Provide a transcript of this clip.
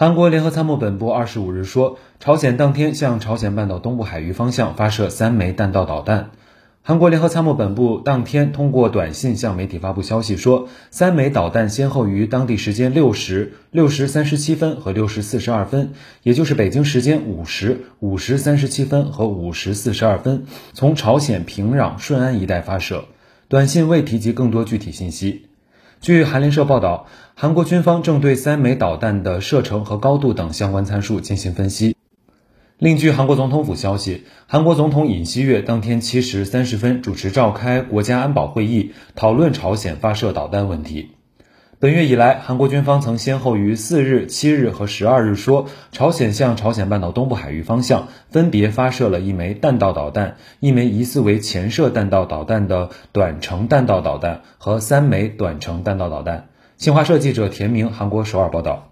韩国联合参谋本部二十五日说，朝鲜当天向朝鲜半岛东部海域方向发射三枚弹道导弹。韩国联合参谋本部当天通过短信向媒体发布消息说，三枚导弹先后于当地时间六时、六时三十七分和六时四十二分，也就是北京时间五时、五时三十七分和五时四十二分，从朝鲜平壤顺安一带发射。短信未提及更多具体信息。据韩联社报道，韩国军方正对三枚导弹的射程和高度等相关参数进行分析。另据韩国总统府消息，韩国总统尹锡悦当天七时三十分主持召开国家安保会议，讨论朝鲜发射导弹问题。本月以来，韩国军方曾先后于四日、七日和十二日说，朝鲜向朝鲜半岛东部海域方向分别发射了一枚弹道导弹、一枚疑似为潜射弹道导弹的短程弹道导弹和三枚短程弹道导弹。新华社记者田明，韩国首尔报道。